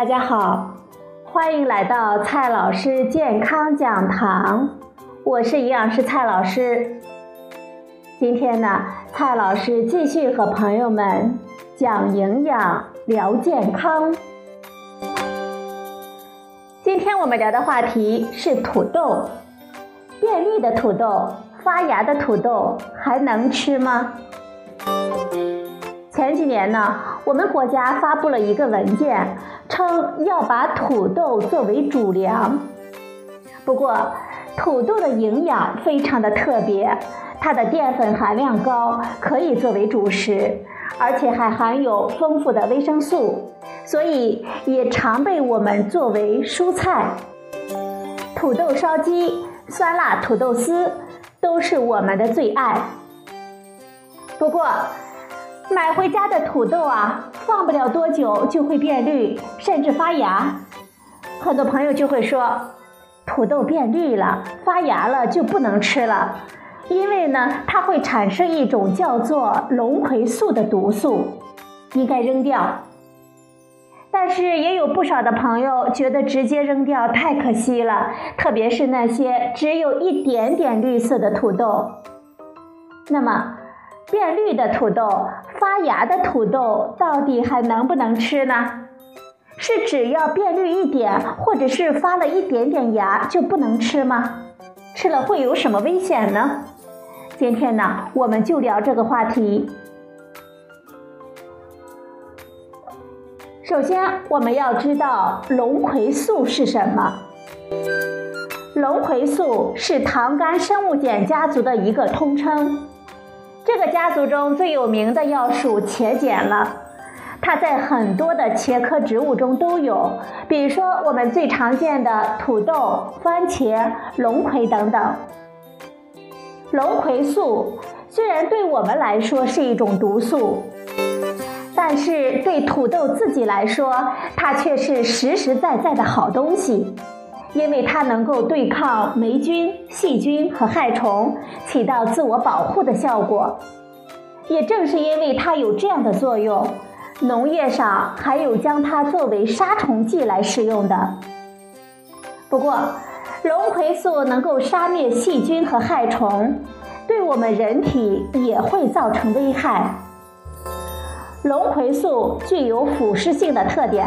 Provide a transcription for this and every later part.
大家好，欢迎来到蔡老师健康讲堂，我是营养师蔡老师。今天呢，蔡老师继续和朋友们讲营养、聊健康。今天我们聊的话题是土豆，变绿的土豆、发芽的土豆还能吃吗？前几年呢，我们国家发布了一个文件，称要把土豆作为主粮。不过，土豆的营养非常的特别，它的淀粉含量高，可以作为主食，而且还含有丰富的维生素，所以也常被我们作为蔬菜。土豆烧鸡、酸辣土豆丝都是我们的最爱。不过，买回家的土豆啊，放不了多久就会变绿，甚至发芽。很多朋友就会说，土豆变绿了、发芽了就不能吃了，因为呢，它会产生一种叫做龙葵素的毒素，应该扔掉。但是也有不少的朋友觉得直接扔掉太可惜了，特别是那些只有一点点绿色的土豆。那么，变绿的土豆、发芽的土豆到底还能不能吃呢？是只要变绿一点，或者是发了一点点芽就不能吃吗？吃了会有什么危险呢？今天呢，我们就聊这个话题。首先，我们要知道龙葵素是什么。龙葵素是糖苷生物碱家族的一个通称。这个家族中最有名的要数茄碱了，它在很多的茄科植物中都有，比如说我们最常见的土豆、番茄、龙葵等等。龙葵素虽然对我们来说是一种毒素，但是对土豆自己来说，它却是实实在在的好东西。因为它能够对抗霉菌、细菌和害虫，起到自我保护的效果。也正是因为它有这样的作用，农业上还有将它作为杀虫剂来使用的。不过，龙葵素能够杀灭细菌和害虫，对我们人体也会造成危害。龙葵素具有腐蚀性的特点。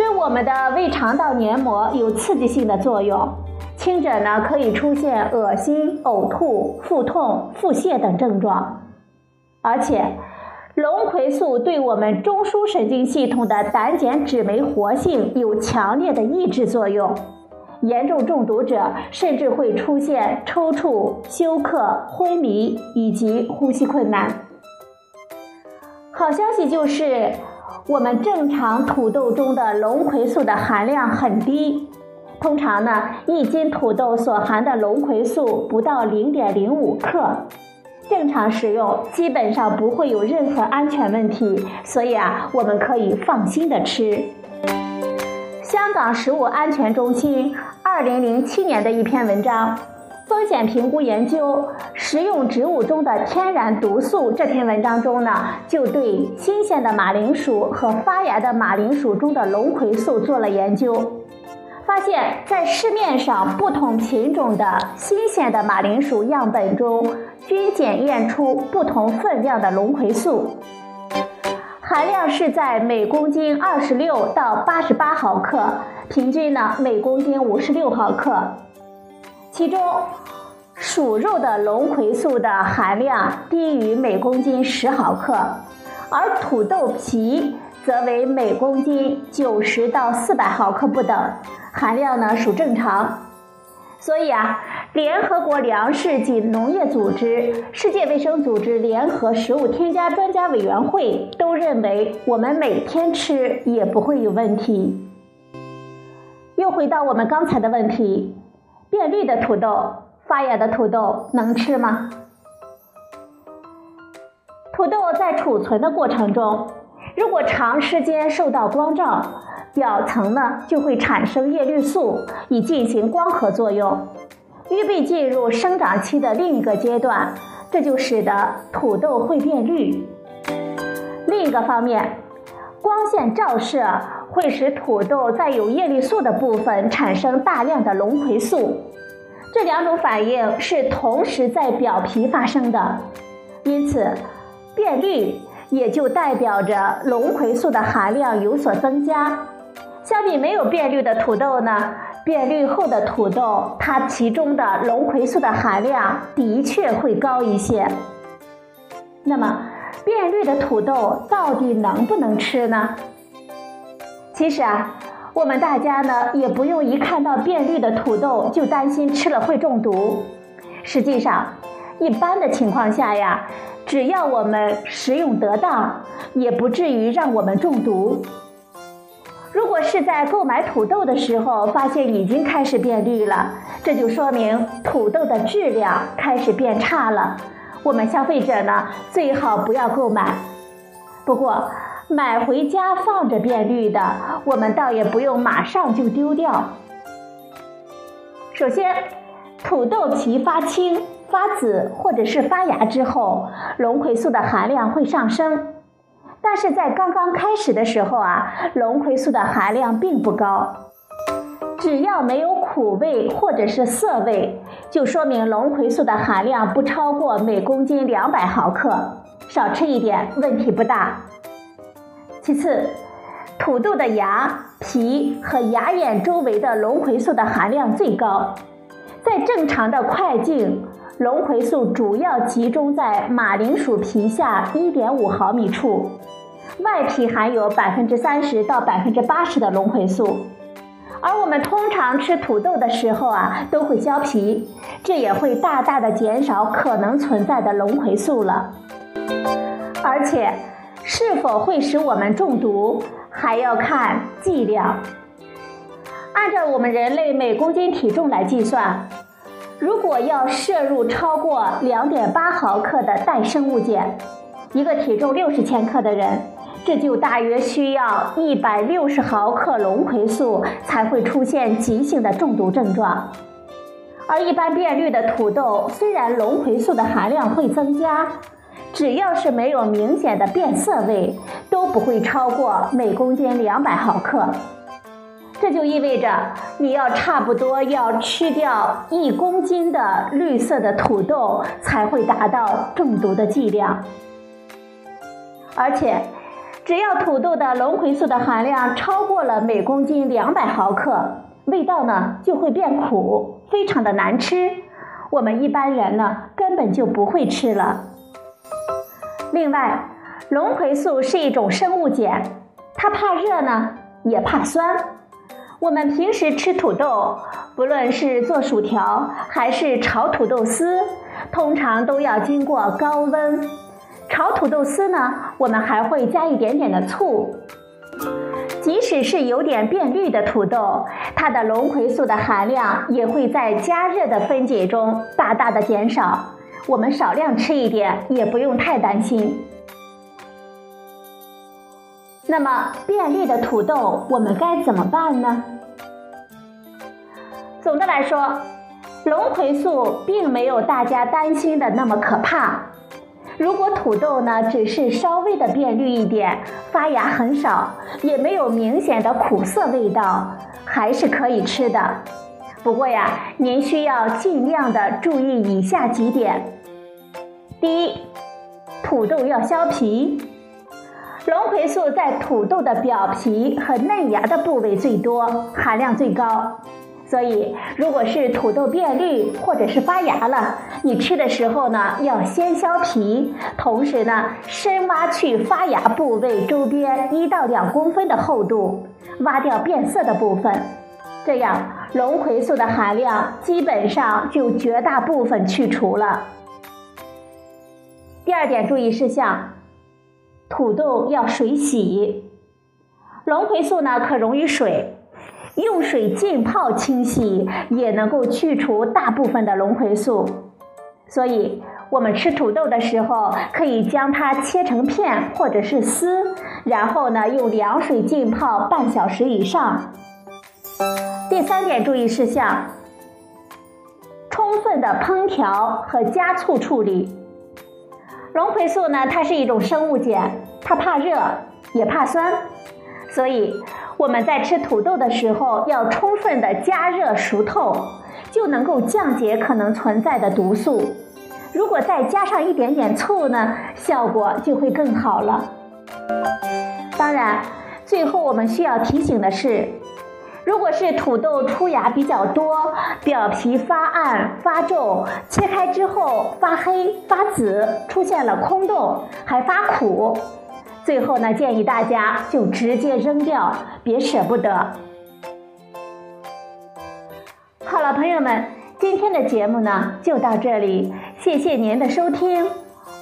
对我们的胃肠道黏膜有刺激性的作用，轻者呢可以出现恶心、呕吐、腹痛、腹泻等症状，而且龙葵素对我们中枢神经系统的胆碱酯酶活性有强烈的抑制作用，严重中毒者甚至会出现抽搐、休克、昏迷以及呼吸困难。好消息就是。我们正常土豆中的龙葵素的含量很低，通常呢，一斤土豆所含的龙葵素不到零点零五克，正常食用基本上不会有任何安全问题，所以啊，我们可以放心的吃。香港食物安全中心二零零七年的一篇文章。风险评估研究食用植物中的天然毒素这篇文章中呢，就对新鲜的马铃薯和发芽的马铃薯中的龙葵素做了研究，发现，在市面上不同品种的新鲜的马铃薯样本中，均检验出不同分量的龙葵素，含量是在每公斤二十六到八十八毫克，平均呢每公斤五十六毫克。其中，薯肉的龙葵素的含量低于每公斤十毫克，而土豆皮则为每公斤九十到四百毫克不等，含量呢属正常。所以啊，联合国粮食及农业组织、世界卫生组织联合食物添加专家委员会都认为，我们每天吃也不会有问题。又回到我们刚才的问题。变绿的土豆、发芽的土豆能吃吗？土豆在储存的过程中，如果长时间受到光照，表层呢就会产生叶绿素，以进行光合作用，预备进入生长期的另一个阶段，这就使得土豆会变绿。另一个方面，光线照射会使土豆在有叶绿素的部分产生大量的龙葵素。这两种反应是同时在表皮发生的，因此变绿也就代表着龙葵素的含量有所增加。相比没有变绿的土豆呢，变绿后的土豆它其中的龙葵素的含量的确会高一些。那么，变绿的土豆到底能不能吃呢？其实啊。我们大家呢也不用一看到变绿的土豆就担心吃了会中毒。实际上，一般的情况下呀，只要我们食用得当，也不至于让我们中毒。如果是在购买土豆的时候发现已经开始变绿了，这就说明土豆的质量开始变差了。我们消费者呢最好不要购买。不过，买回家放着变绿的，我们倒也不用马上就丢掉。首先，土豆皮发青、发紫或者是发芽之后，龙葵素的含量会上升。但是在刚刚开始的时候啊，龙葵素的含量并不高。只要没有苦味或者是涩味，就说明龙葵素的含量不超过每公斤两百毫克，少吃一点问题不大。其次，土豆的芽、皮和芽眼周围的龙葵素的含量最高。在正常的块茎，龙葵素主要集中在马铃薯皮下1.5毫米处，外皮含有百分之三十到百分之八十的龙葵素。而我们通常吃土豆的时候啊，都会削皮，这也会大大的减少可能存在的龙葵素了，而且。是否会使我们中毒，还要看剂量。按照我们人类每公斤体重来计算，如果要摄入超过两点八毫克的带生物碱，一个体重六十千克的人，这就大约需要一百六十毫克龙葵素才会出现急性的中毒症状。而一般变绿的土豆，虽然龙葵素的含量会增加。只要是没有明显的变色味，都不会超过每公斤两百毫克。这就意味着你要差不多要吃掉一公斤的绿色的土豆，才会达到中毒的剂量。而且，只要土豆的龙葵素的含量超过了每公斤两百毫克，味道呢就会变苦，非常的难吃。我们一般人呢根本就不会吃了。另外，龙葵素是一种生物碱，它怕热呢，也怕酸。我们平时吃土豆，不论是做薯条还是炒土豆丝，通常都要经过高温。炒土豆丝呢，我们还会加一点点的醋。即使是有点变绿的土豆，它的龙葵素的含量也会在加热的分解中大大的减少。我们少量吃一点，也不用太担心。那么变绿的土豆，我们该怎么办呢？总的来说，龙葵素并没有大家担心的那么可怕。如果土豆呢只是稍微的变绿一点，发芽很少，也没有明显的苦涩味道，还是可以吃的。不过呀，您需要尽量的注意以下几点。第一，土豆要削皮。龙葵素在土豆的表皮和嫩芽的部位最多，含量最高。所以，如果是土豆变绿或者是发芽了，你吃的时候呢，要先削皮，同时呢，深挖去发芽部位周边一到两公分的厚度，挖掉变色的部分。这样，龙葵素的含量基本上就绝大部分去除了。第二点注意事项：土豆要水洗。龙葵素呢可溶于水，用水浸泡清洗也能够去除大部分的龙葵素。所以，我们吃土豆的时候，可以将它切成片或者是丝，然后呢用凉水浸泡半小时以上。第三点注意事项：充分的烹调和加醋处理。龙葵素呢，它是一种生物碱，它怕热也怕酸，所以我们在吃土豆的时候要充分的加热熟透，就能够降解可能存在的毒素。如果再加上一点点醋呢，效果就会更好了。当然，最后我们需要提醒的是，如果是土豆出芽比较多，表皮发暗发皱，切开之后发黑发紫，出现了空洞，还发苦。最后呢，建议大家就直接扔掉，别舍不得。好了，朋友们，今天的节目呢就到这里，谢谢您的收听，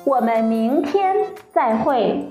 我们明天再会。